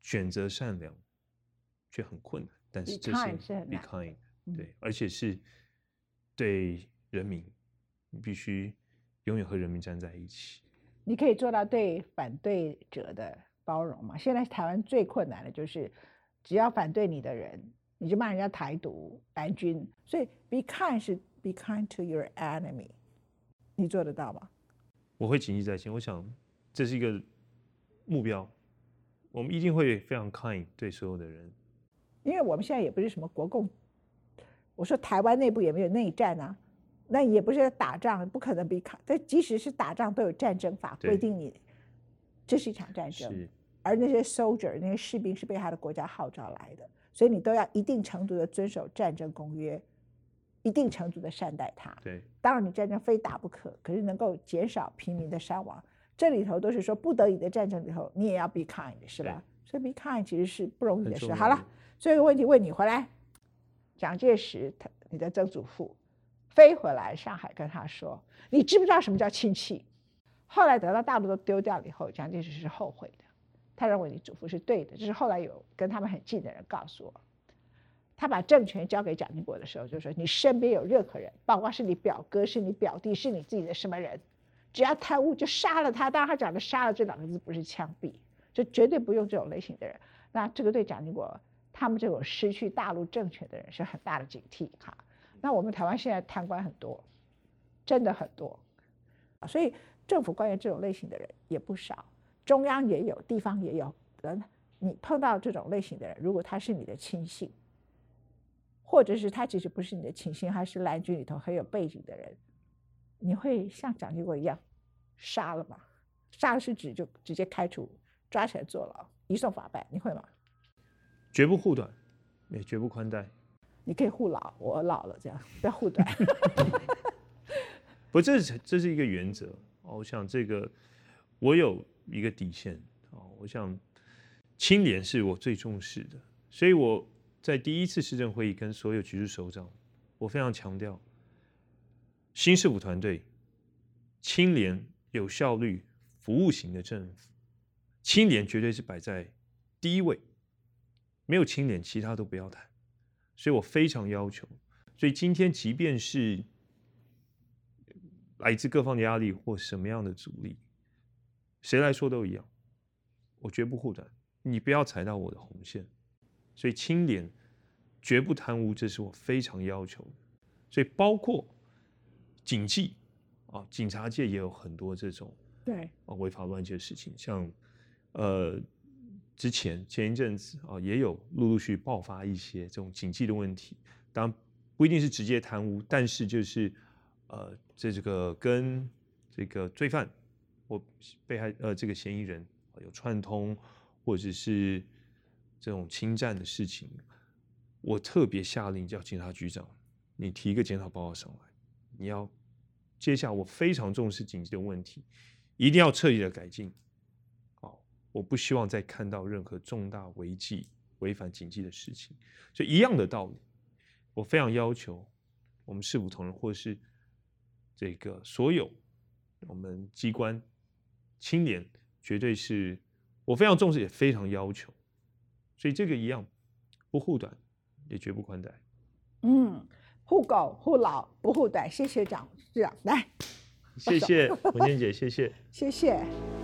选择善良却很困难。但是这是 be kind，对，而且是对人民，你必须永远和人民站在一起。你可以做到对反对者的包容吗？现在台湾最困难的就是，只要反对你的人，你就骂人家台独、蓝军。所以，be kind 是 be kind to your enemy。你做得到吗？我会谨记在心。我想这是一个目标，我们一定会非常 kind 对所有的人。因为我们现在也不是什么国共，我说台湾内部也没有内战啊。那也不是打仗，不可能比抗。但即使是打仗，都有战争法规定你，这是一场战争。而那些 soldier 那些士兵是被他的国家号召来的，所以你都要一定程度的遵守战争公约，一定程度的善待他。对，当然你战争非打不可，可是能够减少平民的伤亡，这里头都是说不得已的战争里头，你也要 be kind，是吧？所以 be kind 其实是不容易的事。好了，最后一个问题问你回来，蒋介石他你的曾祖父。飞回来上海跟他说：“你知不知道什么叫亲戚？”后来得到大陆都丢掉了以后，蒋介石是后悔的。他认为你祖父是对的。这是后来有跟他们很近的人告诉我，他把政权交给蒋经国的时候，就说：“你身边有任何人，包括是你表哥、是你表弟、是你自己的什么人，只要贪污就杀了他。”当然，他讲的“杀了”这两个字不是枪毙，就绝对不用这种类型的人。那这个对蒋经国他们这种失去大陆政权的人是很大的警惕，哈。那我们台湾现在贪官很多，真的很多，所以政府官员这种类型的人也不少，中央也有，地方也有。人你碰到这种类型的人，如果他是你的亲信，或者是他其实不是你的亲信，他是蓝军里头很有背景的人，你会像蒋经国一样杀了吗？杀了是指就直接开除，抓起来坐牢，移送法办，你会吗？绝不护短，也绝不宽待。你可以护老，我老了这样，不要护短。[laughs] [laughs] 不，这是这是一个原则哦。我想这个我有一个底线哦。我想清廉是我最重视的，所以我在第一次市政会议跟所有局处首长，我非常强调，新市府团队清廉、有效率、服务型的政府，清廉绝对是摆在第一位，没有清廉，其他都不要谈。所以我非常要求，所以今天即便是来自各方的压力或什么样的阻力，谁来说都一样，我绝不护短。你不要踩到我的红线，所以清廉绝不贪污，这是我非常要求的。所以包括警纪啊，警察界也有很多这种对啊违法乱纪的事情，像呃之前前一阵子啊，也有陆陆续爆发一些这种警纪的问题。当然不一定是直接贪污，但是就是呃这这个跟这个罪犯或被害呃这个嫌疑人有串通。或者是这种侵占的事情，我特别下令叫警察局长，你提一个检讨报告上来，你要接下我非常重视紧急的问题，一定要彻底的改进。好，我不希望再看到任何重大违纪、违反警纪的事情。所以一样的道理，我非常要求我们市府同仁或是这个所有我们机关清廉，绝对是。我非常重视，也非常要求，所以这个一样，不护短，也绝不宽待。嗯，护狗护老不护短，谢谢长市长，来，谢谢文静姐，谢谢，谢谢。